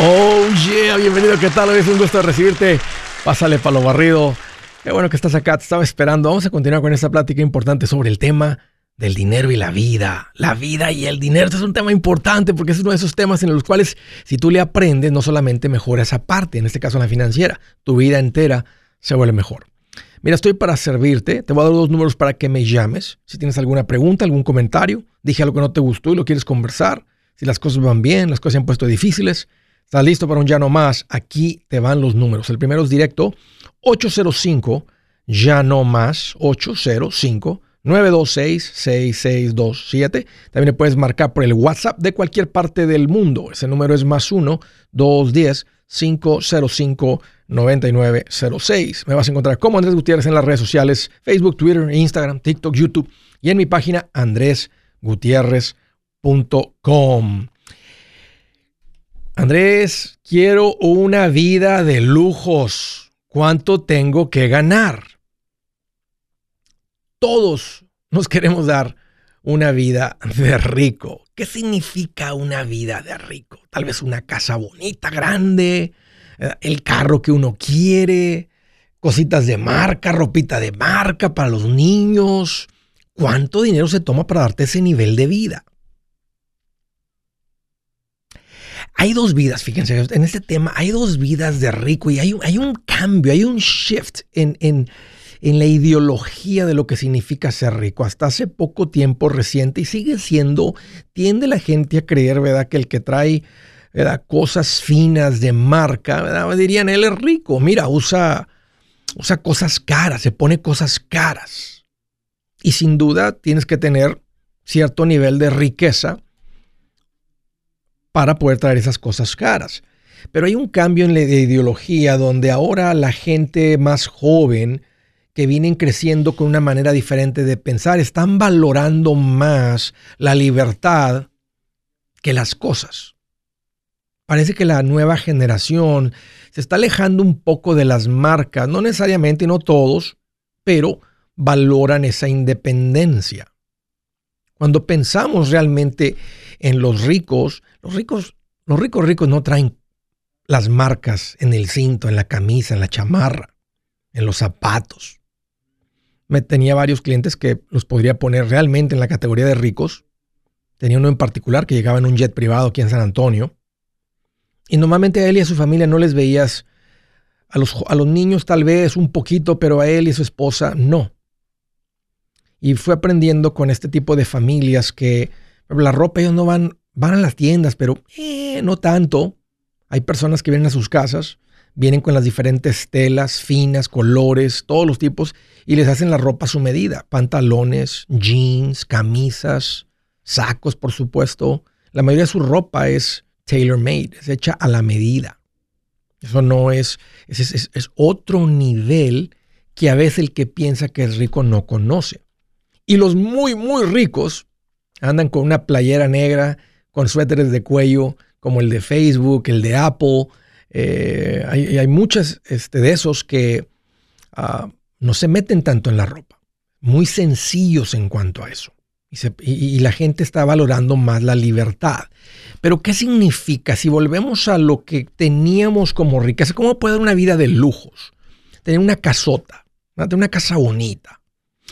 Oh yeah, bienvenido, ¿qué tal? Es un gusto recibirte. Pásale para lo barrido. Qué bueno que estás acá, te estaba esperando. Vamos a continuar con esta plática importante sobre el tema del dinero y la vida. La vida y el dinero. Este es un tema importante porque es uno de esos temas en los cuales si tú le aprendes, no solamente mejora esa parte, en este caso la financiera, tu vida entera se vuelve mejor. Mira, estoy para servirte. Te voy a dar dos números para que me llames. Si tienes alguna pregunta, algún comentario, dije algo que no te gustó y lo quieres conversar. Si las cosas van bien, las cosas se han puesto difíciles, ¿Estás listo para un ya no más? Aquí te van los números. El primero es directo 805 ya no más 805 926 6627. También puedes marcar por el WhatsApp de cualquier parte del mundo. Ese número es más 1 210 505 9906. Me vas a encontrar como Andrés Gutiérrez en las redes sociales, Facebook, Twitter, Instagram, TikTok, YouTube y en mi página andresgutierrez.com. Andrés, quiero una vida de lujos. ¿Cuánto tengo que ganar? Todos nos queremos dar una vida de rico. ¿Qué significa una vida de rico? Tal vez una casa bonita, grande, eh, el carro que uno quiere, cositas de marca, ropita de marca para los niños. ¿Cuánto dinero se toma para darte ese nivel de vida? Hay dos vidas, fíjense, en este tema hay dos vidas de rico y hay, hay un cambio, hay un shift en, en, en, la ideología de lo que significa ser rico. Hasta hace poco tiempo reciente y sigue siendo, tiende la gente a creer, ¿verdad? Que el que trae ¿verdad? cosas finas de marca, ¿verdad? dirían, él es rico, mira, usa, usa cosas caras, se pone cosas caras. Y sin duda tienes que tener cierto nivel de riqueza para poder traer esas cosas caras. Pero hay un cambio en la ideología donde ahora la gente más joven que vienen creciendo con una manera diferente de pensar están valorando más la libertad que las cosas. Parece que la nueva generación se está alejando un poco de las marcas, no necesariamente, no todos, pero valoran esa independencia. Cuando pensamos realmente en los ricos, los ricos, los ricos ricos no traen las marcas en el cinto, en la camisa, en la chamarra, en los zapatos. Me tenía varios clientes que los podría poner realmente en la categoría de ricos. Tenía uno en particular que llegaba en un jet privado aquí en San Antonio. Y normalmente a él y a su familia no les veías, a los, a los niños tal vez un poquito, pero a él y a su esposa no. Y fue aprendiendo con este tipo de familias que la ropa ellos no van van a las tiendas, pero eh, no tanto. Hay personas que vienen a sus casas, vienen con las diferentes telas, finas, colores, todos los tipos, y les hacen la ropa a su medida. Pantalones, jeans, camisas, sacos, por supuesto. La mayoría de su ropa es tailor-made, es hecha a la medida. Eso no es es, es otro nivel que a veces el que piensa que es rico no conoce. Y los muy, muy ricos andan con una playera negra con suéteres de cuello como el de Facebook, el de Apple. Eh, hay, hay muchos este, de esos que ah, no se meten tanto en la ropa. Muy sencillos en cuanto a eso. Y, la gente está valorando más la libertad. Pero ¿qué significa? Si volvemos a lo que teníamos como riqueza, ¿cómo puede dar una vida de lujos? Tener una casota, tener una casa bonita,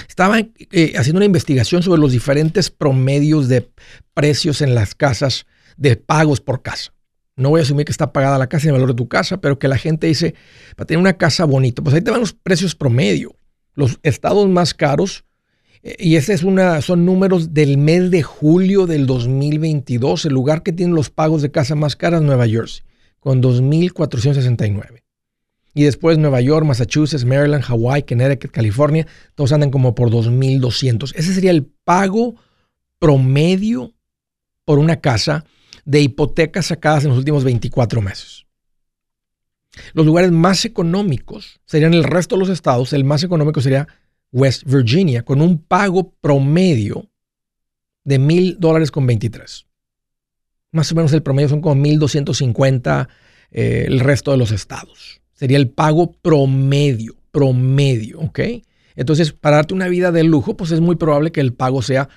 estaba eh, haciendo una investigación sobre los diferentes promedios de precios en las casas de pagos por casa. No voy a asumir que está pagada la casa y el valor de tu casa, pero que la gente dice, para tener una casa bonita, pues ahí te van los precios promedio. Los estados más caros, eh, y ese es una, son números del mes de julio del 2022. El lugar que tiene los pagos de casa más caras Nueva Jersey, con 2.469. Y después Nueva York, Massachusetts, Maryland, Hawaii, Connecticut, California, todos andan como por 2.200. Ese sería el pago promedio por una casa de hipotecas sacadas en los últimos 24 meses. Los lugares más económicos serían el resto de los estados. El más económico sería West Virginia, con un pago promedio de mil dólares con 23. Más o menos el promedio son como 1.250 eh, el resto de los estados. Sería el pago promedio, promedio, ¿ok? Entonces, para darte una vida de lujo, pues es muy probable que el pago sea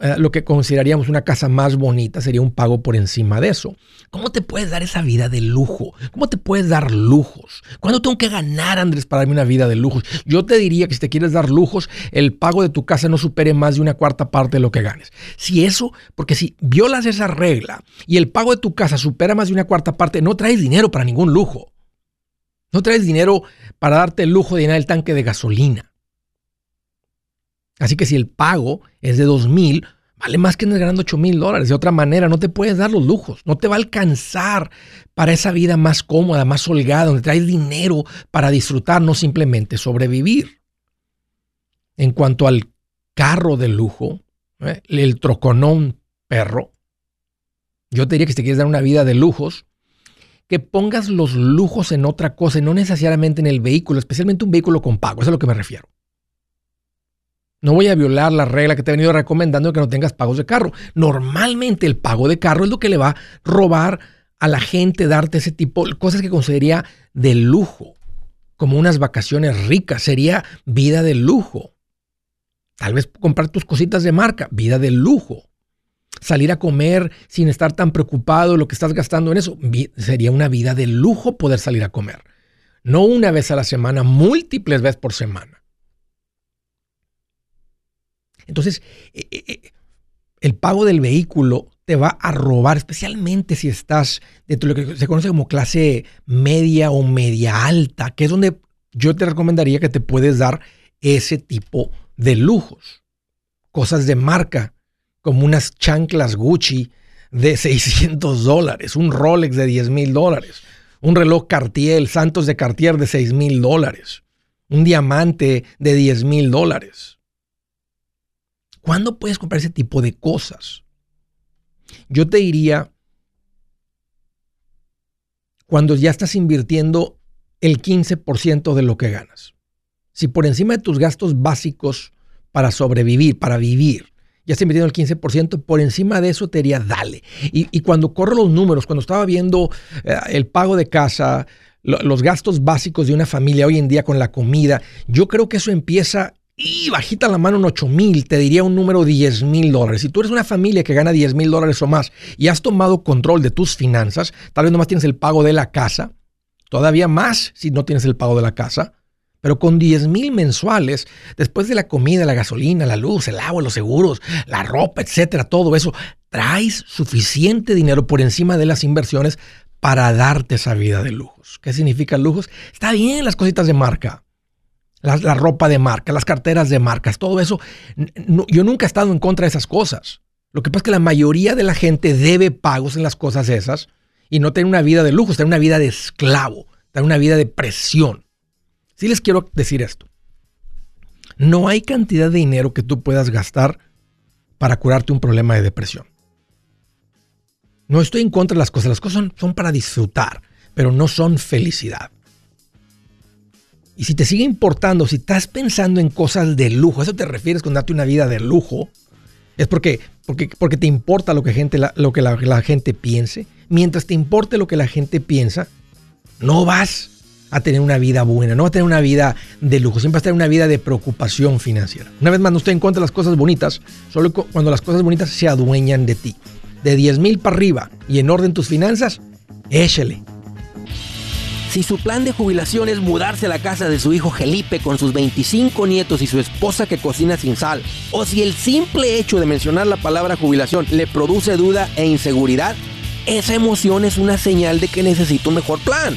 eh, lo que consideraríamos una casa más bonita sería un pago por encima de eso. ¿Cómo te puedes dar esa vida de lujo? ¿Cómo te puedes dar lujos? ¿Cuándo tengo que ganar, Andrés, para darme una vida de lujos? Yo te diría que si te quieres dar lujos, el pago de tu casa no supere más de una cuarta parte de lo que ganes. Si eso, porque si violas esa regla y el pago de tu casa supera más de una cuarta parte, no traes dinero para ningún lujo. No traes dinero para darte el lujo de llenar el tanque de gasolina. Así que si el pago es de dos mil, vale más que no ganando 8 mil dólares. De otra manera, no te puedes dar los lujos. No te va a alcanzar para esa vida más cómoda, más holgada, donde traes dinero para disfrutar, no simplemente sobrevivir. En cuanto al carro de lujo, ¿eh? el troconón perro, yo te diría que si te quieres dar una vida de lujos, que pongas los lujos en otra cosa y no necesariamente en el vehículo, especialmente un vehículo con pago. Eso es a lo que me refiero. No voy a violar la regla que te he venido recomendando de que no tengas pagos de carro. Normalmente el pago de carro es lo que le va a robar a la gente darte ese tipo de cosas que consideraría de lujo, como unas vacaciones ricas, sería vida de lujo. Tal vez comprar tus cositas de marca, vida de lujo. Salir a comer sin estar tan preocupado lo que estás gastando en eso, sería una vida de lujo poder salir a comer. No una vez a la semana, múltiples veces por semana. Entonces, eh, eh, eh, el pago del vehículo te va a robar, especialmente si estás dentro de lo que se conoce como clase media o media alta, que es donde yo te recomendaría que te puedes dar ese tipo de lujos. Cosas de marca, como unas chanclas Gucci de 600 dólares, un Rolex de 10 mil dólares, un reloj Cartier, Santos de Cartier de 6 mil dólares, un diamante de 10 mil dólares ¿Cuándo puedes comprar ese tipo de cosas? Yo te diría cuando ya estás invirtiendo el 15% de lo que ganas. Si por encima de tus gastos básicos para sobrevivir, para vivir, ya estás invirtiendo el 15%, por encima de eso te diría dale. Y, cuando corro los números, cuando estaba viendo eh, el pago de casa, los gastos básicos de una familia hoy en día con la comida, yo creo que eso empieza y bajita la mano en 8 mil, te diría un número 10 mil dólares. Si tú eres una familia que gana 10 mil dólares o más y has tomado control de tus finanzas, tal vez nomás tienes el pago de la casa, todavía más si no tienes el pago de la casa, pero con 10 mil mensuales, después de la comida, la gasolina, la luz, el agua, los seguros, la ropa, etcétera, todo eso, traes suficiente dinero por encima de las inversiones para darte esa vida de lujos. ¿Qué significa lujos? Está bien las cositas de marca la, ropa de marca, las carteras de marcas, todo eso. yo nunca he estado en contra de esas cosas. Lo que pasa es que la mayoría de la gente debe pagos en las cosas esas y no tener una vida de lujo, tener una vida de esclavo, tener una vida de presión. Sí les quiero decir esto. No hay cantidad de dinero que tú puedas gastar para curarte un problema de depresión. No estoy en contra de las cosas, las cosas son para disfrutar, pero no son felicidad. Y si te sigue importando, si estás pensando en cosas de lujo, eso te refieres con darte una vida de lujo, es porque, porque, porque te importa lo que, gente, lo que la, la gente piense. Mientras te importe lo que la gente piensa, no vas a tener una vida buena, no vas a tener una vida de lujo, siempre vas a tener una vida de preocupación financiera. Una vez más, no estoy las cosas bonitas, solo cuando las cosas bonitas se adueñan de ti. De 10 mil para arriba y en orden tus finanzas, échale. Si su plan de jubilación es mudarse a la casa de su hijo Felipe con sus 25 nietos y su esposa que cocina sin sal, o si el simple hecho de mencionar la palabra jubilación le produce duda e inseguridad, esa emoción es una señal de que necesita un mejor plan.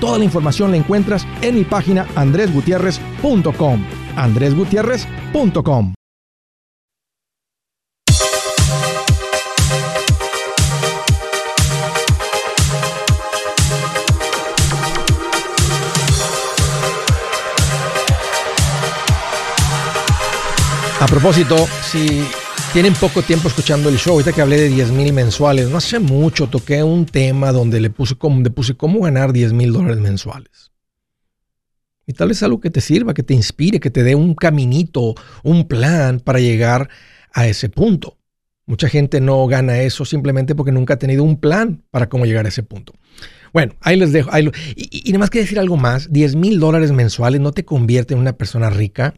Toda la información la encuentras en mi página andresgutierrez.com. andresgutierrez.com. A propósito, si tienen poco tiempo escuchando el show, ahorita que hablé de 10 mil mensuales, no hace mucho toqué un tema donde le puse, le puse cómo ganar 10 mil dólares mensuales. Y tal vez algo que te sirva, que te inspire, que te dé un caminito, un plan para llegar a ese punto. Mucha gente no gana eso simplemente porque nunca ha tenido un plan para cómo llegar a ese punto. Bueno, ahí les dejo. y, y, nada más que decir algo más, 10 mil dólares mensuales no te convierte en una persona rica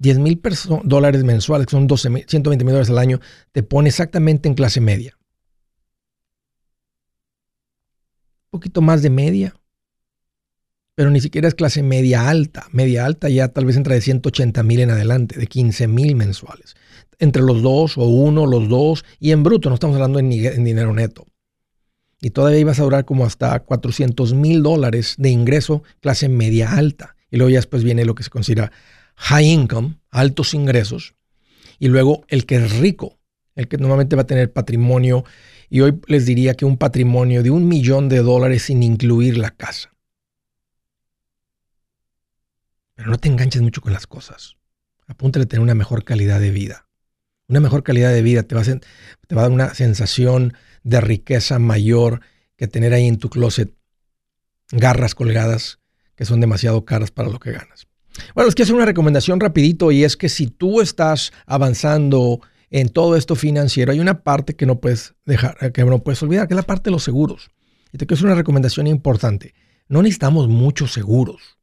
10 mil dólares mensuales, que son 12, 120 mil dólares al año, te pone exactamente en clase media. Un poquito más de media, pero ni siquiera es clase media alta. Media alta ya tal vez entra de 180 mil en adelante, de 15 mil mensuales. Entre los dos o uno, los dos, y en bruto, no estamos hablando en, dinero neto. Y todavía ibas a durar como hasta 400 mil dólares de ingreso, clase media alta. Y luego ya después viene lo que se considera high income, altos ingresos, y luego el que es rico, el que normalmente va a tener patrimonio, y hoy les diría que un patrimonio de un millón de dólares sin incluir la casa. Pero no te enganches mucho con las cosas. Apúntale a tener una mejor calidad de vida. Una mejor calidad de vida te va, a, te va a dar una sensación de riqueza mayor que tener ahí en tu closet garras colgadas que son demasiado caras para lo que ganas. Bueno, les quiero hacer una recomendación rapidito y es que si tú estás avanzando en todo esto financiero, hay una parte que no puedes dejar, que no puedes olvidar, que es la parte de los seguros. Y te quiero hacer una recomendación importante. No necesitamos muchos seguros.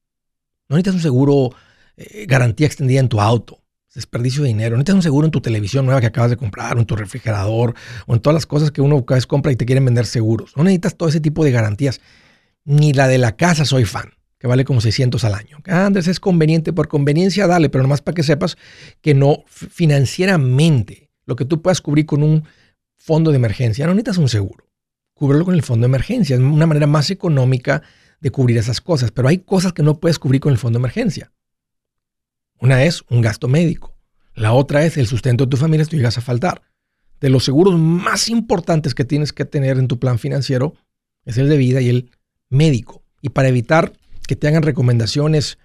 No necesitas un seguro eh, garantía extendida en tu auto. Desperdicio de dinero. No necesitas un seguro en tu televisión nueva que acabas de comprar, o en tu refrigerador, o en todas las cosas que uno cada vez compra y te quieren vender seguros. No necesitas todo ese tipo de garantías. Ni la de la casa soy fan que vale como 600 al año. Ah, Andrés, es conveniente, por conveniencia dale, pero nomás para que sepas que no financieramente lo que tú puedas cubrir con un fondo de emergencia, no necesitas un seguro. Cúbrelo con el fondo de emergencia. Es una manera más económica de cubrir esas cosas, pero hay cosas que no puedes cubrir con el fondo de emergencia. Una es un gasto médico. La otra es el sustento de tu familia si tú llegas a faltar. De los seguros más importantes que tienes que tener en tu plan financiero es el de vida y el médico. Y para evitar que te hagan recomendaciones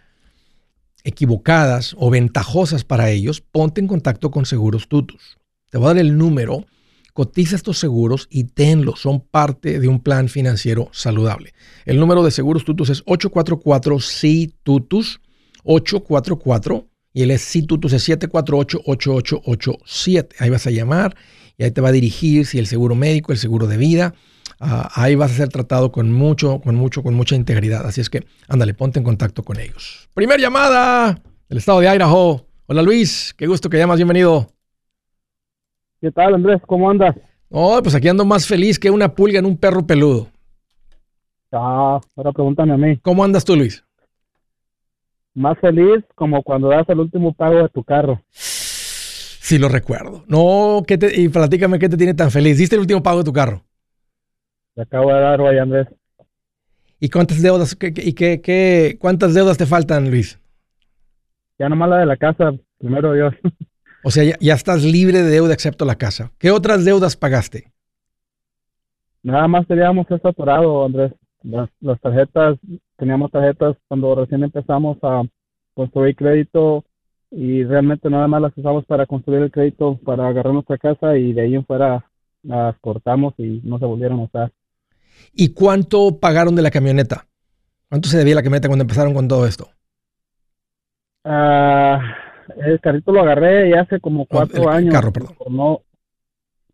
equivocadas o ventajosas para ellos, ponte en contacto con Seguros Tutus. Te voy a dar el número, cotiza estos seguros y tenlos, son parte de un plan financiero saludable. El número de Seguros Tutus es 844-SI-TUTUS, 844, y el es SI-TUTUS es 748-8887. Ahí vas a llamar y ahí te va a dirigir si el seguro médico, el seguro de vida, Ah, ahí vas a ser tratado con mucho, con mucho, con mucha integridad. Así es que, ándale, ponte en contacto con ellos. Primer llamada del estado de Idaho. Hola Luis, qué gusto que llamas, bienvenido. ¿Qué tal Andrés? ¿Cómo andas? Oh, pues aquí ando más feliz que una pulga en un perro peludo. Ah, ahora pregúntame a mí. ¿Cómo andas tú, Luis? Más feliz como cuando das el último pago de tu carro. Sí, lo recuerdo. No, ¿qué te, y platícame qué te tiene tan feliz. ¿Diste el último pago de tu carro? Le acabo de dar hoy, Andrés. ¿Y cuántas deudas, y qué, qué, cuántas deudas te faltan, Luis? Ya nomás la de la casa, primero Dios. O sea, ya, estás libre de deuda excepto la casa. ¿Qué otras deudas pagaste? Nada más teníamos esto atorado, Andrés. Las, las tarjetas, teníamos tarjetas cuando recién empezamos a construir crédito, y realmente nada más las usamos para construir el crédito para agarrar nuestra casa y de ahí en fuera las cortamos y no se volvieron a usar. ¿Y cuánto pagaron de la camioneta? ¿Cuánto se debía la camioneta cuando empezaron con todo esto? Ah, el carrito lo agarré ya hace como cuatro el años. carro, perdón. Por no,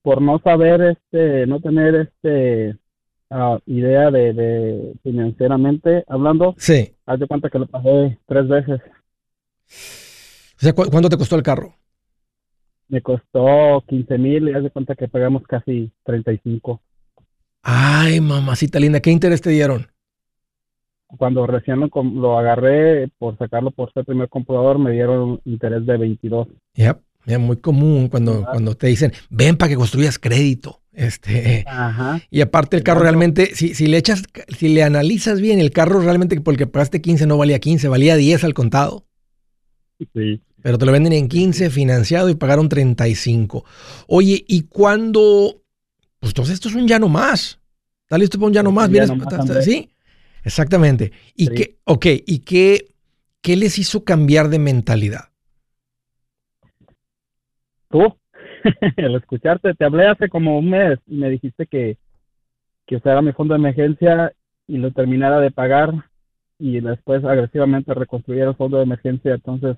por no saber, este, no tener este ah, idea de, de financieramente hablando, Sí. haz de cuenta que lo pagué tres veces. O sea, ¿cu- ¿cuánto te costó el carro? Me costó 15 mil y haz de cuenta que pagamos casi 35. Ay, mamacita linda, ¿qué interés te dieron? Cuando recién lo, agarré por sacarlo por ser primer comprador, me dieron un interés de 22. Ya, ya, muy común cuando, cuando te dicen, ven para que construyas crédito. Este, Ajá. y aparte el carro realmente, si, si le echas, si le analizas bien, el carro realmente porque pagaste 15 no valía 15, valía 10 al contado. Sí. Pero te lo venden en 15 financiado y pagaron 35. Oye, ¿y cuándo? Pues entonces esto es un ya no más. ¿Está listo para un ya no más? ya ¿Vienes- no más. Sí, exactamente. ¿Y Sí. qué, ok, ¿y qué, qué les hizo cambiar de mentalidad? Tú, al escucharte, te hablé hace como un mes y me dijiste que, que usara mi fondo de emergencia y lo terminara de pagar y después agresivamente reconstruyera el fondo de emergencia. Entonces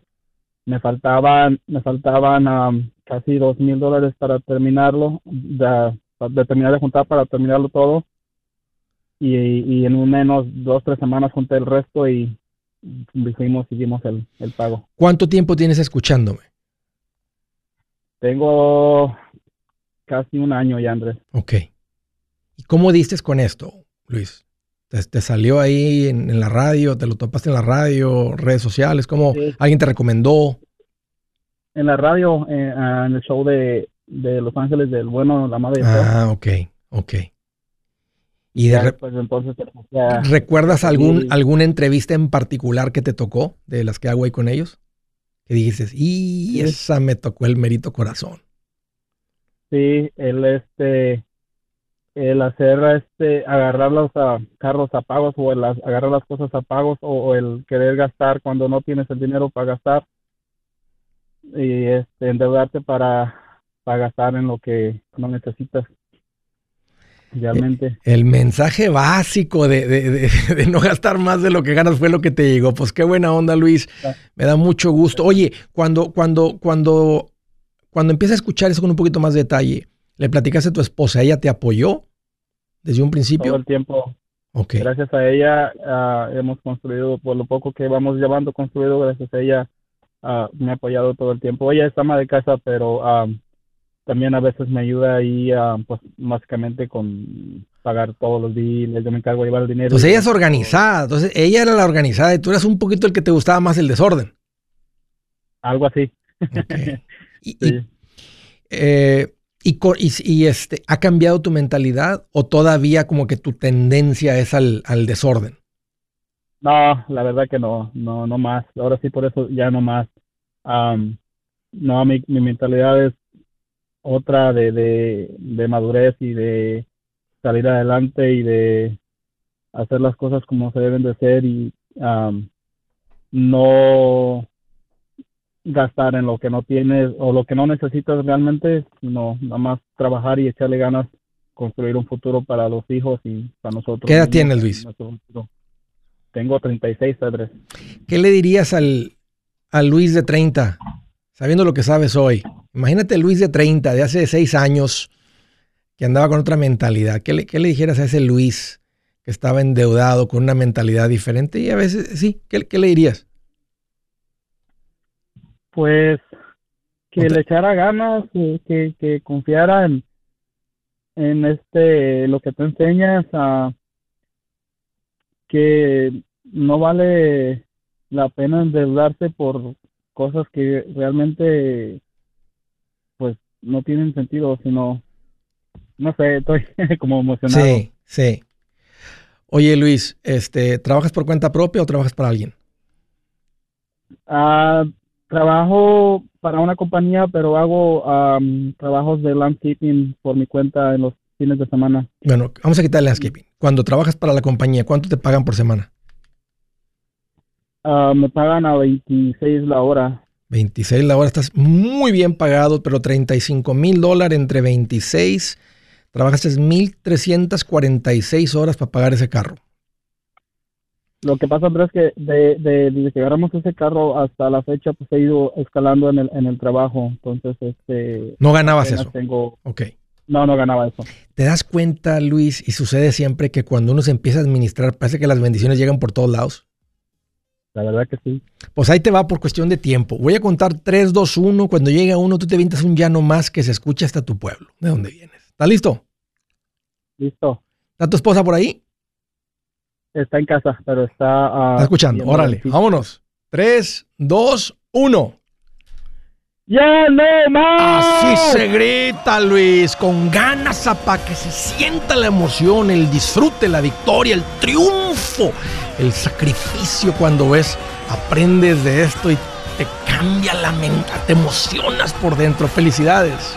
me faltaban, me faltaban am, casi dos mil dólares para terminarlo, de, de terminar de juntar para terminarlo todo. Y, y en un menos dos, tres semanas junté el resto y dijimos, seguimos el, el pago. ¿Cuánto tiempo tienes escuchándome? Tengo casi un año ya, Andrés. Ok. ¿Y cómo diste con esto, Luis? ¿Te, te salió ahí en, en la radio? ¿Te lo topaste en la radio, redes sociales? ¿Cómo Sí. alguien te recomendó? En la radio, eh, ah, en el show de, de Los Ángeles del Bueno, la madre. Ah, ok, ok. ¿Y de re- después, entonces, ya, recuerdas algún, Sí. alguna entrevista en particular que te tocó de las que hago ahí con ellos? Que dijiste, y Sí. esa me tocó el mérito corazón. sí, el este, el hacer este, agarrar los ah, carros a pagos o el agarrar las cosas a pagos o, o el querer gastar cuando no tienes el dinero para gastar y este, endeudarte para, para gastar en lo que no necesitas realmente. El mensaje básico de, de- de- de no gastar más de lo que ganas fue lo que te llegó. Pues qué buena onda, Luis. Me da mucho gusto. Oye, cuando, cuando, cuando, cuando empiezas a escuchar eso con un poquito más de detalle, ¿le platicaste a tu esposa? ¿Ella te apoyó desde un Todo principio? el tiempo. Gracias a ella ah, hemos construido, por lo poco que vamos llevando construido, gracias a ella ah, me ha apoyado todo el tiempo. Ella es ama de casa, pero ah, también a veces me ayuda ahí, ah, pues básicamente con pagar todos los billes, yo me encargo de llevar el dinero. Pues ella es organizada. Entonces, ella era la organizada y tú eras un poquito el que te gustaba más el desorden. Algo así. Y, Sí. eh, y, y- y, este, ¿ha cambiado tu mentalidad o todavía como que tu tendencia es al, al desorden? No, la verdad que no, no, no más. Ahora sí, por eso ya no más. Am, no, mi, mi mentalidad es otra de, de, de madurez y de salir adelante y de hacer las cosas como se deben de ser y am, no gastar en lo que no tienes o lo que no necesitas realmente, sino nada más trabajar y echarle ganas, construir un futuro para los hijos y para nosotros. ¿Qué edad tienes, Luis? Tengo 36, Andrés. ¿Qué le dirías al, al Luis de 30, sabiendo lo que sabes hoy? Imagínate Luis de 30, de hace 6 años, que andaba con otra mentalidad. ¿Qué le, qué le dijeras a ese Luis que estaba endeudado con una mentalidad diferente? Y a veces, sí, ¿qué, qué le dirías? Pues que le echara ganas, que, que, que confiara en, en este lo que te enseñas, a que no vale la pena endeudarse por cosas que realmente no tienen sentido, sino no sé, estoy como emocionado. Sí, sí. Oye, Luis, este, ¿trabajas por cuenta propia o trabajas para alguien? Ah, trabajo para una compañía, pero hago am, trabajos de landscaping por mi cuenta en los fines de semana. Bueno, vamos a quitar el landscaping. Cuando trabajas para la compañía, ¿cuánto te pagan por semana? Ah, me pagan a 26 la hora. 26 la hora, estás muy bien pagado, pero 35 mil dólares entre 26, trabajas 1.346 horas para pagar ese carro. Lo que pasa, Andrés, es que de, de, desde que agarramos ese carro hasta la fecha, pues he ido escalando en el, en el trabajo. Entonces, este... No ganabas eso. Tengo... Ok. No, no ganaba eso. ¿Te das cuenta, Luis, y sucede siempre que cuando uno se empieza a administrar, parece que las bendiciones llegan por todos lados? La verdad que sí. Pues ahí te va por cuestión de tiempo. Voy a contar 3, 2, 1. Cuando llega uno, tú te vientas un llano más que se escucha hasta tu pueblo. ¿De dónde vienes? ¿Estás listo? Listo. ¿Está tu esposa por ahí? Está en casa, pero está... Uh, está escuchando. Órale, vámonos. 3, 2, 1. ¡Ya no más! Así se grita, Luis, con ganas para que se sienta la emoción, el disfrute, la victoria, el triunfo, el sacrificio cuando ves, aprendes de esto y te cambia la mente, te emocionas por dentro. Felicidades.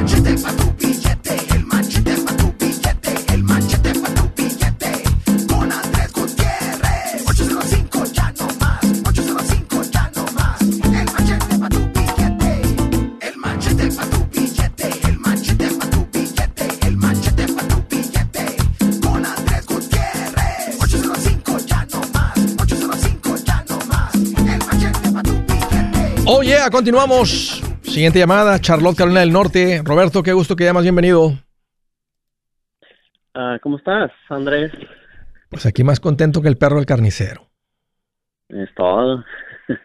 El el. Con Andrés Gutiérrez. 805 ya no más, 805 ya no más. El machete tu billete, el para tu billete, el el billete. Con Andrés Gutiérrez. 805 ya no más, 805 ya no más. El machete tu billete. Oh yeah, continuamos. Siguiente llamada, Charlotte, Carolina del Norte. Roberto, qué gusto que llamas, bienvenido. Ah, ¿Cómo estás, Andrés? Pues aquí más contento que el perro del carnicero. Es todo.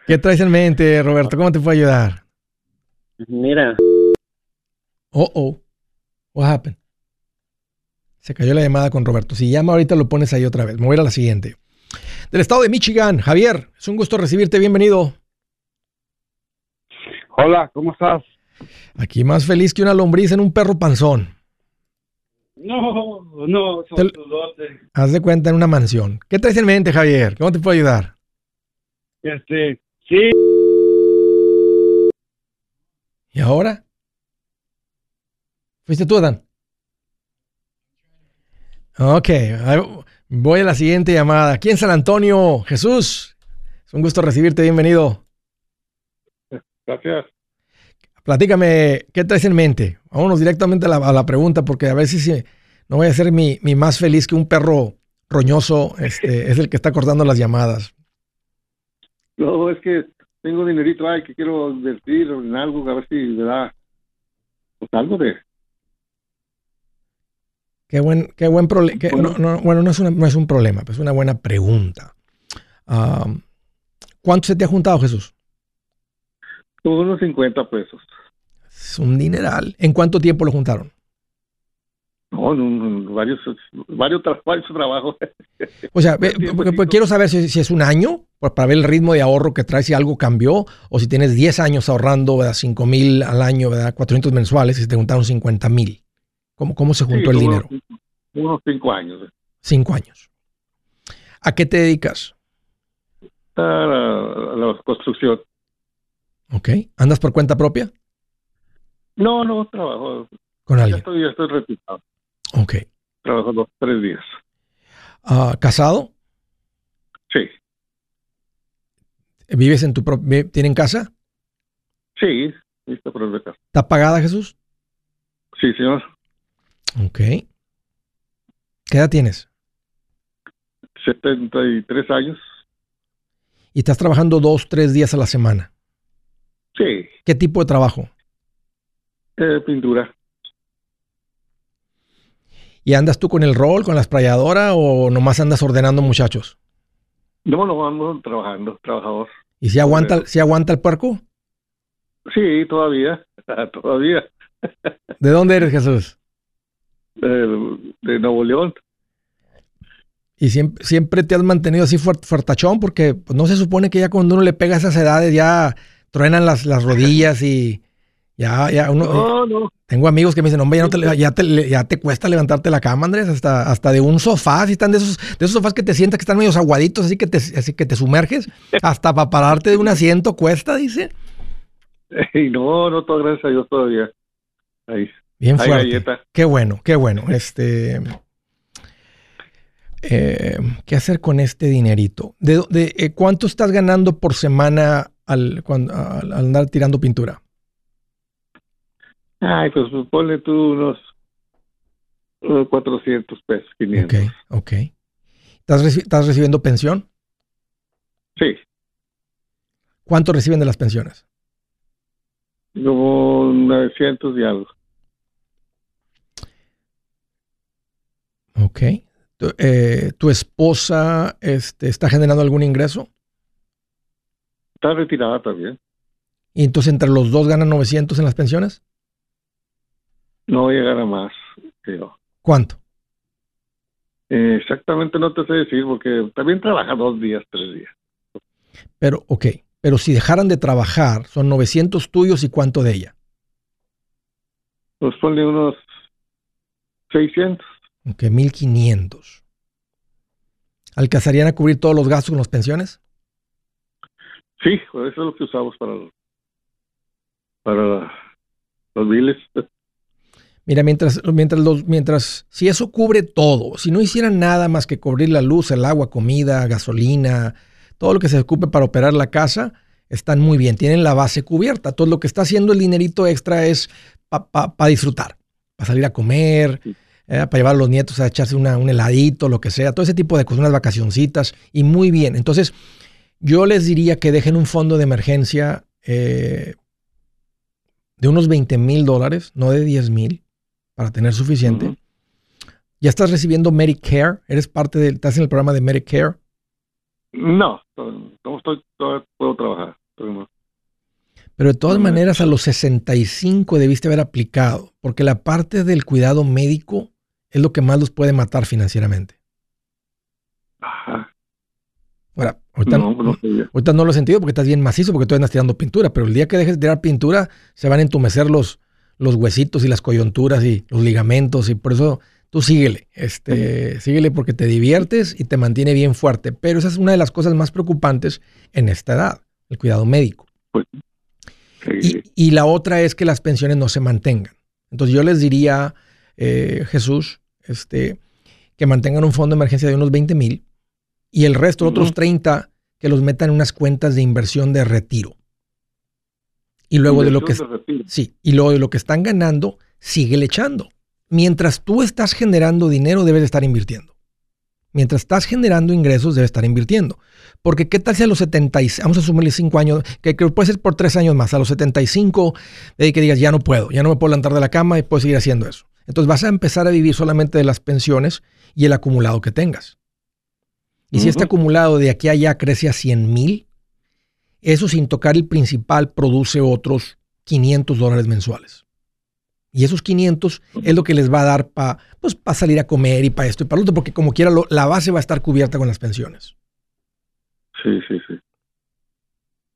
¿Qué traes en mente, Roberto? ¿Cómo te puedo ayudar? Mira, Oh, oh. What happened? Se cayó la llamada con Roberto. Si llama ahorita lo pones ahí otra vez. Me voy a ir a la siguiente. Del estado de Michigan, Javier, es un gusto recibirte. Bienvenido. Hola, ¿cómo estás? Aquí más feliz que una lombriz en un perro panzón. No, no, son. Haz de cuenta en una mansión. ¿Qué traes en mente, Javier? ¿Cómo te puedo ayudar? Este, sí, ¿Y ahora? ¿Fuiste tú, Dan? Ok, voy a la siguiente llamada. Aquí en San Antonio, Jesús. Es un gusto recibirte, bienvenido. Gracias. Platícame, ¿qué traes en mente? Vámonos directamente a la, a la pregunta, porque a veces sí, no voy a ser mi, mi más feliz que un perro roñoso. Este, es el que está cortando las llamadas. No, es que tengo dinerito ahí que quiero invertir en algo, a ver si me da pues, algo de... Qué buen, qué buen problema. No, no, bueno, no es, una- no es un problema, es una buena pregunta. Am, ¿Cuánto se te ha juntado, Jesús? Unos 50 pesos. Es un dineral. ¿En cuánto tiempo lo juntaron? No, varios, varios, tra- varios trabajos. O sea, ve- porque- porque quiero saber si, si es un año, pues, para ver el ritmo de ahorro que traes, si algo cambió, o si tienes 10 años ahorrando, ¿verdad? 5 mil al año, ¿verdad? 400 mensuales, y se te juntaron 50 mil. ¿Cómo, ¿Cómo se juntó Sí, el dinero? Unos, unos cinco años. 5 años. ¿A qué te dedicas? A la, a la construcción. ¿Ok? ¿Andas por cuenta propia? No, no, trabajo. Con Ya alguien. estoy, ya estoy retirado. Ok. Trabajo dos, tres días. Ah, ¿Casado? Sí, ¿Vives en tu propia... ¿Tienen casa? sí, por el casa. ¿Está pagada, Jesús? Sí, señor. Ok. ¿Qué edad tienes? 73 años. Y estás trabajando dos, tres días a la semana. Sí, ¿Qué tipo de trabajo? eh, pintura. ¿Y andas tú con el rol, con la esprayadora o nomás andas ordenando muchachos? No, no, ando trabajando, trabajador. ¿Y si aguanta, si aguanta el puerco? Sí, todavía, todavía. ¿De dónde eres, Jesús? Eh, de Nuevo León. Y siempre, siempre te has mantenido así fuert- fuertachón porque pues, no se supone que ya cuando uno le pega esas edades ya truenan las, las rodillas y ya, ya uno... No, no. Tengo amigos que me dicen, hombre, ya, no te, ya, te, ya te cuesta levantarte la cama, Andrés, hasta, hasta de un sofá, si están de esos, de esos sofás que te sientas que están medio aguaditos, así que te, así que te sumerges, hasta para pararte de un asiento cuesta, dice. No, no, todo gracias a Dios todavía. Ahí. Bien fuerte. Qué bueno, qué bueno. Este, eh, ¿Qué hacer con este dinerito? ¿De, de, eh, ¿Cuánto estás ganando por semana al, cuando- al- andar tirando pintura? Ay, pues ponle tú unos eh, 400 pesos, 500. Ok, ok. ¿Estás, reci- estás recibiendo pensión? Sí, ¿Cuánto reciben de las pensiones? como 900 y algo. Ok. Tu, eh, ¿tu esposa este, está generando algún ingreso? Está retirada también. Y entonces entre los dos ganan 900 en las pensiones? No llegará más que yo. ¿Cuánto? Eh, exactamente no te sé decir porque también trabaja dos días, tres días. Pero, ok. Pero si dejaran de trabajar, son 900 tuyos y cuánto de ella. Pues ponle unos 600. Ok, 1500. ¿Alcanzarían a cubrir todos los gastos con las pensiones? Sí, pues eso es lo que usamos para, para los biles. Mira, mientras, mientras, los, mientras, si eso cubre todo, si no hicieran nada más que cubrir la luz, el agua, comida, gasolina, todo lo que se ocupe para operar la casa, están muy bien, tienen la base cubierta. Todo lo que está haciendo el dinerito extra es para disfrutar, para salir a comer, eh, para llevar a los nietos a echarse una- un heladito, lo que sea, todo ese tipo de cosas, unas vacacioncitas, y muy bien. Entonces, yo les diría que dejen un fondo de emergencia eh, de unos 20 mil dólares, no de 10 mil, para tener suficiente. Ya estás recibiendo Medicare, eres parte del, estás en el programa de Medicare. No, no estoy, todavía puedo trabajar. no. Pero de todas No, maneras, a los 65 debiste haber aplicado, porque la parte del cuidado médico es lo que más los puede matar financieramente. Ajá. Ahora, ahorita No, no, ahorita lo he sentido porque estás bien macizo, porque tú andas tirando pintura, pero el día que dejes de tirar pintura, se van a entumecer los, los huesitos y las coyunturas y los ligamentos, y por eso tú síguele, este, síguele porque te diviertes y te mantiene bien fuerte. Pero esa es una de las cosas más preocupantes en esta edad, el cuidado médico. Sí, Y, y la otra es que las pensiones no se mantengan. Entonces yo les diría, eh, Jesús, este, que mantengan un fondo de emergencia de unos 20 mil y el resto, otros 30, que los metan en unas cuentas de inversión de retiro. Y luego de lo que... De. Sí, y luego de lo que están ganando, sigue echando. Mientras tú estás generando dinero, debes de estar invirtiendo. Mientras estás generando ingresos, debes estar invirtiendo. Porque qué tal si a los 76, vamos a sumarle 5 años, que, que puede ser por 3 años más, a los 75, de que digas, ya no puedo, ya no me puedo levantar de la cama y puedo seguir haciendo eso. Entonces vas a empezar a vivir solamente de las pensiones y el acumulado que tengas. Y si este acumulado de aquí a allá crece a 100 mil, eso sin tocar el principal produce otros 500 dólares mensuales. Y esos 500 es lo que les va a dar para pues, pa salir a comer y para esto y para lo otro, porque como quiera lo- la base va a estar cubierta con las pensiones. Sí, sí, sí.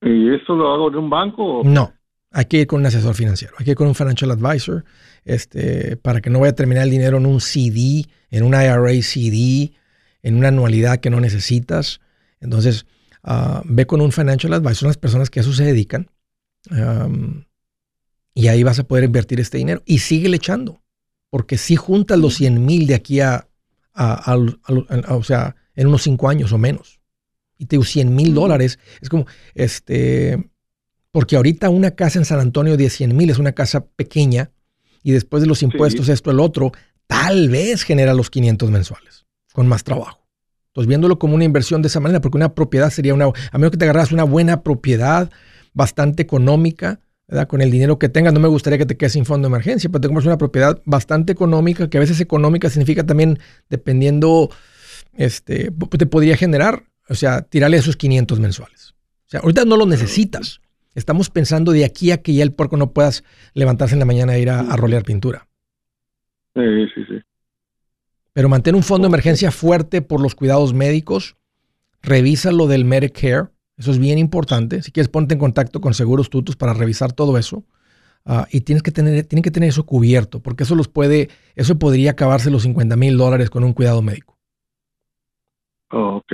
¿Y esto lo hago en un banco? No, hay que ir con un asesor financiero, hay que ir con un financial advisor, este, para que no vaya a terminar el dinero en un CD, en un IRA CD, en una anualidad que no necesitas. Entonces, ah, ve con un financial advisor, son las personas que a eso se dedican, y ahí vas a poder invertir este dinero y sigue echando, porque si juntas los 100 mil de aquí a, o sea, en unos 5 años o menos, y te digo 100 mil dólares, es como, este, porque ahorita una casa en San Antonio de 100 mil es una casa pequeña y después de los impuestos, esto, el otro, tal vez genera los 500 mensuales con más trabajo. Entonces, viéndolo como una inversión de esa manera, porque una propiedad sería una, a menos que te agarras una buena propiedad bastante económica, ¿verdad? Con el dinero que tengas, no me gustaría que te quedes sin fondo de emergencia, pero te compras una propiedad bastante económica, que a veces económica significa también, dependiendo, este, te podría generar, o sea, tirarle esos 500 mensuales. O sea, ahorita no lo necesitas. Estamos pensando de aquí a que ya el puerco no puedas levantarse en la mañana e ir a, a rolear pintura. Sí, sí, sí. Pero mantén un fondo de emergencia fuerte por los cuidados médicos. Revisa lo del Medicare. Eso es bien importante. Si quieres, ponte en contacto con Seguros Tutus para revisar todo eso. Ah, y tienes que tener, tienen que tener eso cubierto, porque eso los puede, eso podría acabarse los 50 mil dólares con un cuidado médico. Oh, ok.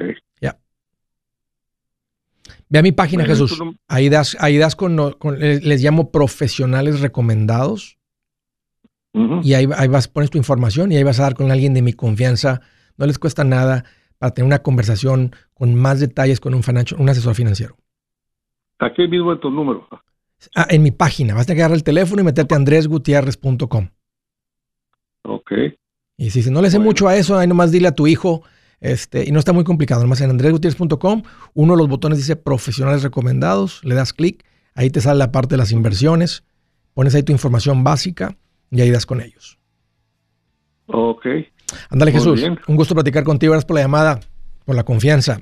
Ve a mi página, Bueno, Jesús. no- Ahí das, ahí das con, con- les les llamo profesionales recomendados. Y ahí, ahí vas, pones tu información y ahí vas a dar con alguien de mi confianza. No les cuesta nada para tener una conversación con más detalles con un, financial- un asesor financiero. Aquí mismo en tu número. Ah, en mi página, vas a tener que agarrar el teléfono y meterte a andresgutierrez.com. Ok. Y si dices, no le sé Bueno. mucho a eso, ahí nomás dile a tu hijo, este, y no está muy complicado, nomás en andresgutierrez.com, uno de los botones dice profesionales recomendados, le das clic, ahí te sale la parte de las inversiones, pones ahí tu información básica y ahí das con ellos. Ok. Ándale, Jesús. bien. Un gusto platicar contigo. Gracias por la llamada, por la confianza.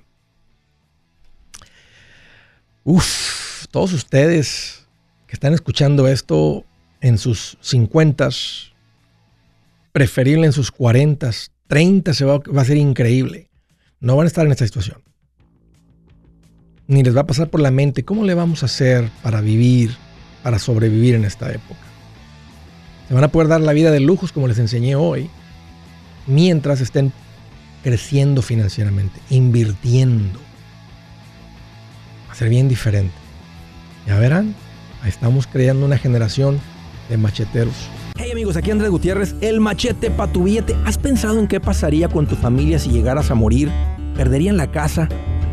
Uf, todos ustedes que están escuchando esto en sus 50, preferible en sus 40, 30, se va, va a ser increíble. No van a estar en esta situación. Ni les va a pasar por la mente cómo le vamos a hacer para vivir, para sobrevivir en esta época. Van a poder dar la vida de lujos como les enseñé hoy mientras estén creciendo financieramente, invirtiendo. Va a ser bien diferente. Ya verán, estamos creando una generación de macheteros. Hey amigos, aquí Andrés Gutiérrez, el machete para tu billete. ¿Has pensado en qué pasaría con tu familia si llegaras a morir? ¿Perderían la casa?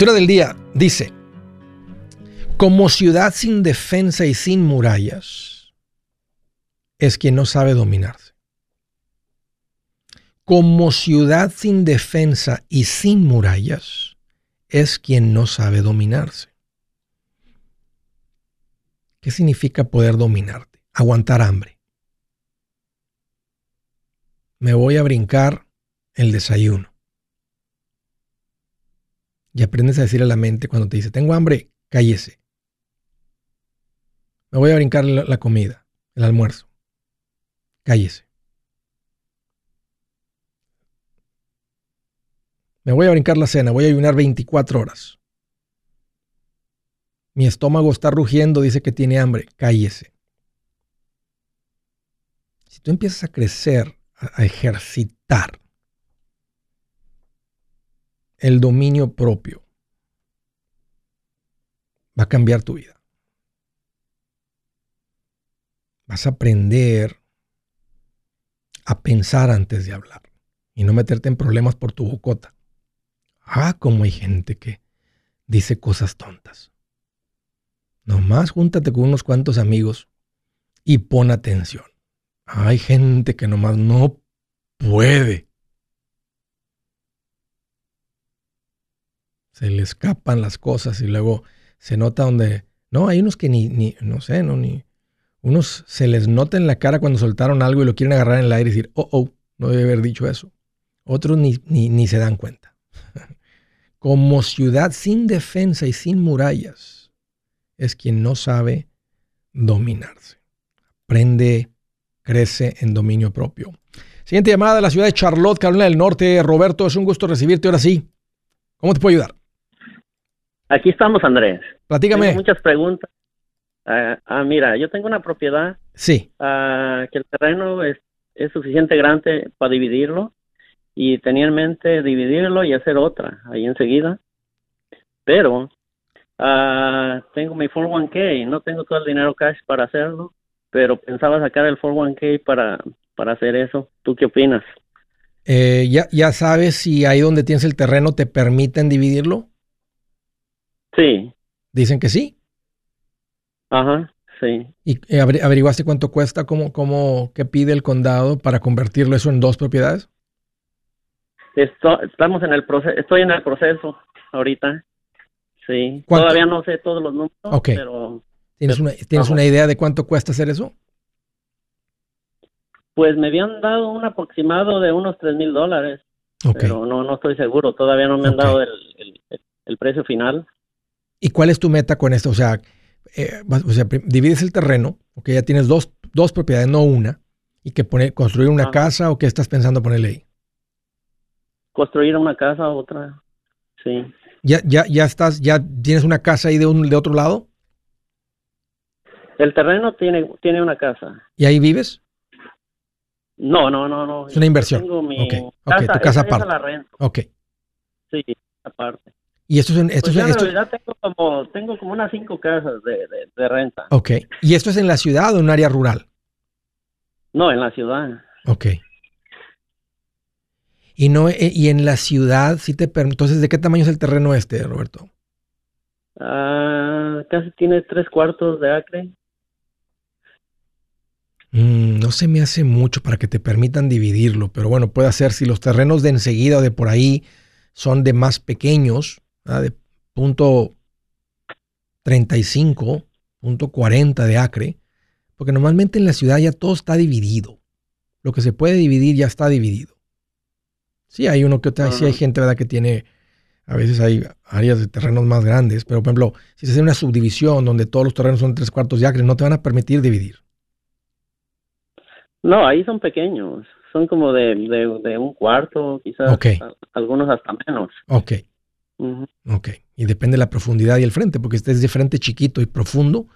La escritura del día dice, como ciudad sin defensa y sin murallas, es quien no sabe dominarse. Como ciudad sin defensa y sin murallas, es quien no sabe dominarse. ¿Qué significa poder dominarte? Aguantar hambre. Me voy a brincar el desayuno. Y aprendes a decir a la mente cuando te dice, tengo hambre, cállese. Me voy a brincar la, comida, el almuerzo. Cállese. Me voy a brincar la cena, voy a ayunar 24 horas. Mi estómago está rugiendo, dice que tiene hambre, cállese. Si tú empiezas a crecer, a ejercitar el dominio propio, va a cambiar tu vida. Vas a aprender a pensar antes de hablar y no meterte en problemas por tu bocota. Ah, como hay gente que dice cosas tontas. Nomás júntate con unos cuantos amigos y pon atención. Hay gente que nomás no puede. Se le escapan las cosas y luego se nota donde... No, hay unos que ni, ni no sé, no, ni... Unos se les nota en la cara cuando soltaron algo y lo quieren agarrar en el aire y decir, oh, oh, no debe haber dicho eso. Otros ni, ni, ni se dan cuenta. Como ciudad sin defensa y sin murallas, es quien no sabe dominarse. Aprende, crece en dominio propio. Siguiente llamada de la ciudad de Charlotte, Carolina del Norte. Roberto, es un gusto recibirte ahora sí. ¿Cómo te puedo ayudar? Aquí estamos, Andrés. Platícame. Tengo muchas preguntas. Ah, ah, mira, yo tengo una propiedad Sí. ah, que el terreno es, es suficiente grande para dividirlo y tenía en mente dividirlo y hacer otra ahí enseguida. Pero ah, tengo mi 401k, no tengo todo el dinero cash para hacerlo, pero pensaba sacar el 401k para, para hacer eso. ¿Tú qué opinas? Eh, ya, ¿Ya sabes si ahí donde tienes el terreno te permiten dividirlo? Sí, Dicen que sí. ajá, sí. ¿Y eh, averi- averiguaste cuánto cuesta? ¿Cómo, cómo, ¿Qué pide el condado para convertirlo eso en dos propiedades? Esto- estamos en el proceso, estoy en el proceso ahorita. Sí, ¿Cuánto? todavía no sé todos los números, Ok. pero ¿Tienes, Pero- una, ¿tienes ajá. una idea de cuánto cuesta hacer eso? pues me habían dado un aproximado de unos tres mil dólares, pero no, no estoy seguro, todavía no me han dado el- el- el precio final. ¿Y cuál es tu meta con esto? O sea, eh, o sea, divides el terreno, ok, ya tienes dos, dos propiedades, no una, y que pone, construir una Ajá. casa o qué estás pensando ponerle ahí. Construir una casa, otra, sí. ¿Ya, ya, ya estás, ya tienes una casa ahí de, un, de otro lado? El terreno tiene, tiene una casa. ¿Y ahí vives? No, no, no, no. Es una inversión. Tengo mi casa, tu casa esa- esa aparte. la rento, Ok. sí, aparte. ¿Y esto es en, esto Pues es yo en- en esto- realidad tengo como, tengo como unas cinco casas de, de, de renta. ok. ¿Y esto es en la ciudad o en un área rural? No, en la ciudad. Ok. Y no, eh, y en la ciudad sí te. Entonces, ¿de qué tamaño es el terreno este, Roberto? Ah, casi tiene tres cuartos de acre. Mm, no se me hace mucho para que te permitan dividirlo, pero bueno, puede ser si los terrenos de enseguida o de por ahí son de más pequeños, de punto 35, punto 40 de acre, porque normalmente en la ciudad ya todo está dividido. Lo que se puede dividir ya está dividido. Sí, hay uno que otra, sí hay gente, ¿verdad? Que tiene, a veces hay áreas de terrenos más grandes, pero por ejemplo, si se hace una subdivisión donde todos los terrenos son tres cuartos de acre, no te van a permitir dividir. No, ahí son pequeños. Son como de, de, de un cuarto, quizás algunos hasta menos. Ok. Ok. Y depende de la profundidad y el frente, porque si es de frente chiquito y profundo,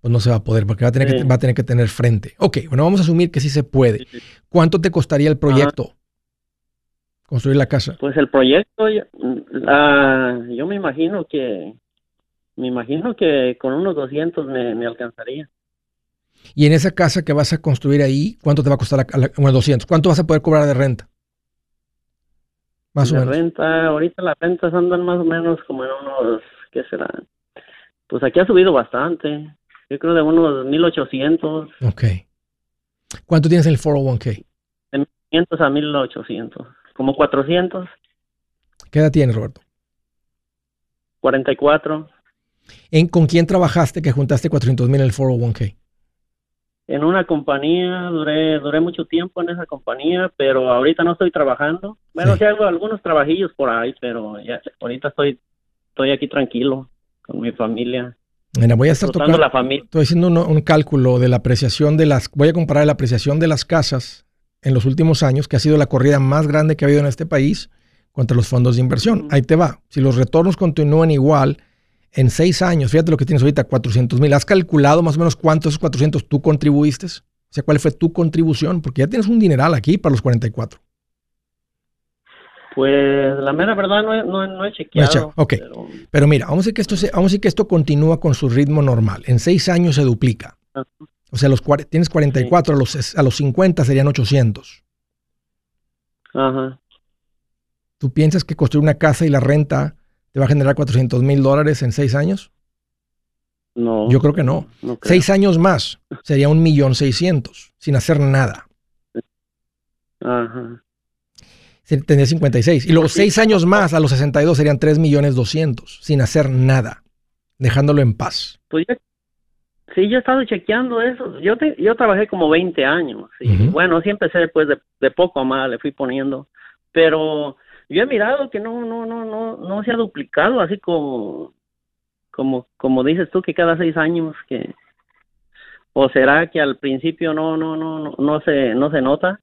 pues no se va a poder, porque va a tener, que, va a tener que tener frente. Ok, bueno, vamos a asumir que sí se puede. ¿Cuánto te costaría el proyecto? Construir la casa. Pues el proyecto, yo- yo me imagino que, me imagino que con unos 200 me, me alcanzaría. Y en esa casa que vas a construir ahí, ¿cuánto te va a costar? La, la- bueno, 200. ¿Cuánto vas a poder cobrar de renta? Más o la menos. renta, ahorita las rentas andan más o menos como en unos, ¿qué será? Pues aquí ha subido bastante. Yo creo de unos 1800, Ok. ¿Cuánto tienes en el 401k? 500 a 1800. Como 400, ¿Qué edad tienes, Roberto? 44. ¿En, ¿Con quién trabajaste que juntaste 400 mil en el 401k? En una compañía, duré, duré mucho tiempo en esa compañía, pero ahorita no estoy trabajando. Bueno, Sí. sí, hago algunos trabajillos por ahí, pero ya, ahorita estoy, estoy aquí tranquilo con mi familia, Mira, voy a estar tocando. la familia. Estoy haciendo un, un cálculo de la apreciación de las. Voy a comparar la apreciación de las casas en los últimos años, que ha sido la corrida más grande que ha habido en este país contra los fondos de inversión. Ahí te va. Si los retornos continúan igual, en seis años, fíjate lo que tienes ahorita, 400 mil. ¿Has calculado más o menos cuántos esos 400 tú contribuiste? O sea, ¿cuál fue tu contribución? Porque ya tienes un dineral aquí para los 44. Pues la mera verdad no he, no, he- no he chequeado. ok. pero- Pero mira, vamos a decir que esto, se- vamos a decir que esto continúa con su ritmo normal. En seis años se duplica. O sea, los, tienes 44, a, los, a los 50 serían 800. Ajá. ¿Tú piensas que construir una casa y la renta te va a generar 400 mil dólares en seis años? No. Yo creo que no. no creo. Seis años más sería un millón seiscientos sin hacer nada. Ajá. Tendría 56. Y luego sí. seis años más a los 62 serían 3 millones 200 sin hacer nada, dejándolo en paz. Pues ya, Sí, yo he estado chequeando eso. Yo te- yo trabajé como 20 años. Y bueno, sí empecé después de, de poco a más, le fui poniendo. Pero yo he mirado que no, no, no, no, no se ha duplicado así como, como, como dices tú que cada seis años que, o será que al principio no, no, no, no, no se, no se nota.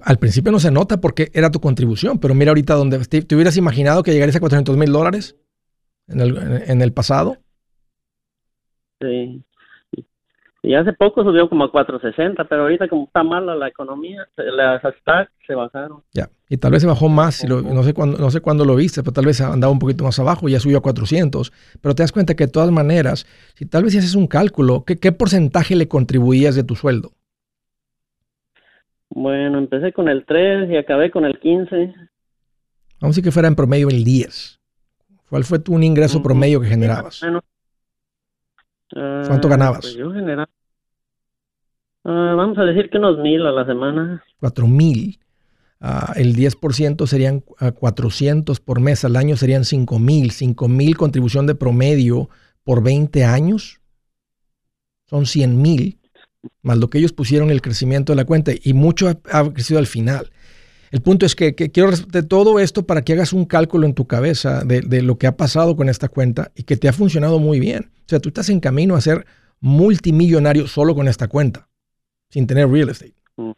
Al principio no se nota porque era tu contribución, pero mira ahorita donde te, te hubieras imaginado que llegarías a 400 mil dólares en el, en el pasado. Sí. Y hace poco subió como a 460, pero ahorita como está mala la economía, las stocks se bajaron. Ya. Y tal vez se bajó más, si lo- no, sé cuándo, no sé cuándo lo viste, pero tal vez andaba un poquito más abajo y ya subió a 400. Pero te das cuenta que de todas maneras, si tal vez si haces un cálculo, ¿qué, qué porcentaje le contribuías de tu sueldo? Bueno, empecé con el 3 y acabé con el 15. Vamos a decir que fuera en promedio el 10. ¿Cuál fue tu un ingreso promedio que generabas? Bueno, ah, ¿Cuánto ganabas? pues yo generaba, ah, vamos a decir que unos mil a la semana. 4 mil. Ah, el 10% serían ah, 400 por mes. Al año serían 5 mil. 5 mil contribución de promedio por 20 años. Son 100 mil. Más lo que ellos pusieron el crecimiento de la cuenta. Y mucho ha, crecido al final. El punto es que, quiero de todo esto para que hagas un cálculo en tu cabeza de, de lo que ha pasado con esta cuenta y que te ha funcionado muy bien. O sea, tú estás en camino a ser multimillonario solo con esta cuenta, sin tener real estate. Mm.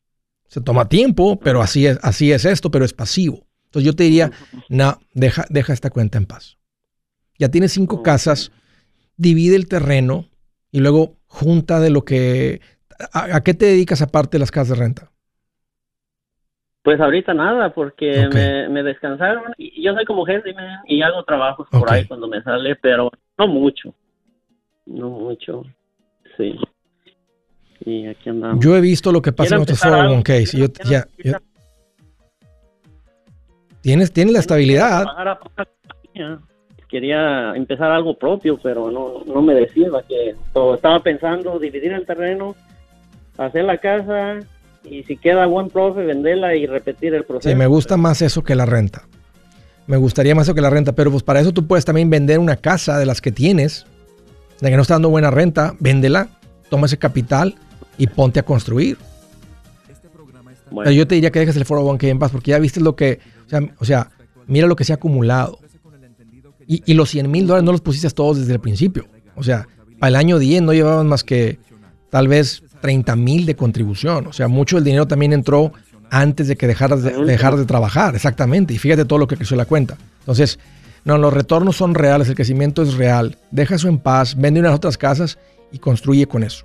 Se toma tiempo, pero así es, así es esto, pero es pasivo. Entonces yo te diría, no, deja, deja esta cuenta en paz. Ya tienes cinco casas, divide el terreno y luego junta de lo que... ¿A, a qué te dedicas aparte de las casas de renta? Pues ahorita nada, porque me, me descansaron y yo soy como jefe y hago trabajos por ahí cuando me sale, pero no mucho. No mucho. Sí. Y aquí andamos. Yo he visto lo que pasa en otros empezar algo. 401ks. y yo- ya, ya- tienes, tienes la estabilidad. Quería empezar algo propio, pero no, no me decía que estaba pensando dividir el terreno, hacer la casa y si queda buen profe venderla y repetir el proceso. Sí, me gusta más eso que la renta. Me gustaría más eso que la renta, pero pues para eso tú puedes también vender una casa de las que tienes, de que no está dando buena renta, véndela, toma ese capital y ponte a construir. Bueno, Pero yo te diría que dejes el 401k en paz porque ya viste lo que, o sea, o sea, mira lo que se ha acumulado. Y, y los 100 mil dólares no los pusiste todos desde el principio. O sea, para el año 10 no llevaban más que tal vez 30 mil de contribución. O sea, mucho del dinero también entró antes de que dejaras de, dejar de trabajar. Exactamente. Y fíjate todo lo que creció la cuenta. Entonces, no, los retornos son reales, el crecimiento es real. Deja eso en paz, vende unas otras casas y construye con eso.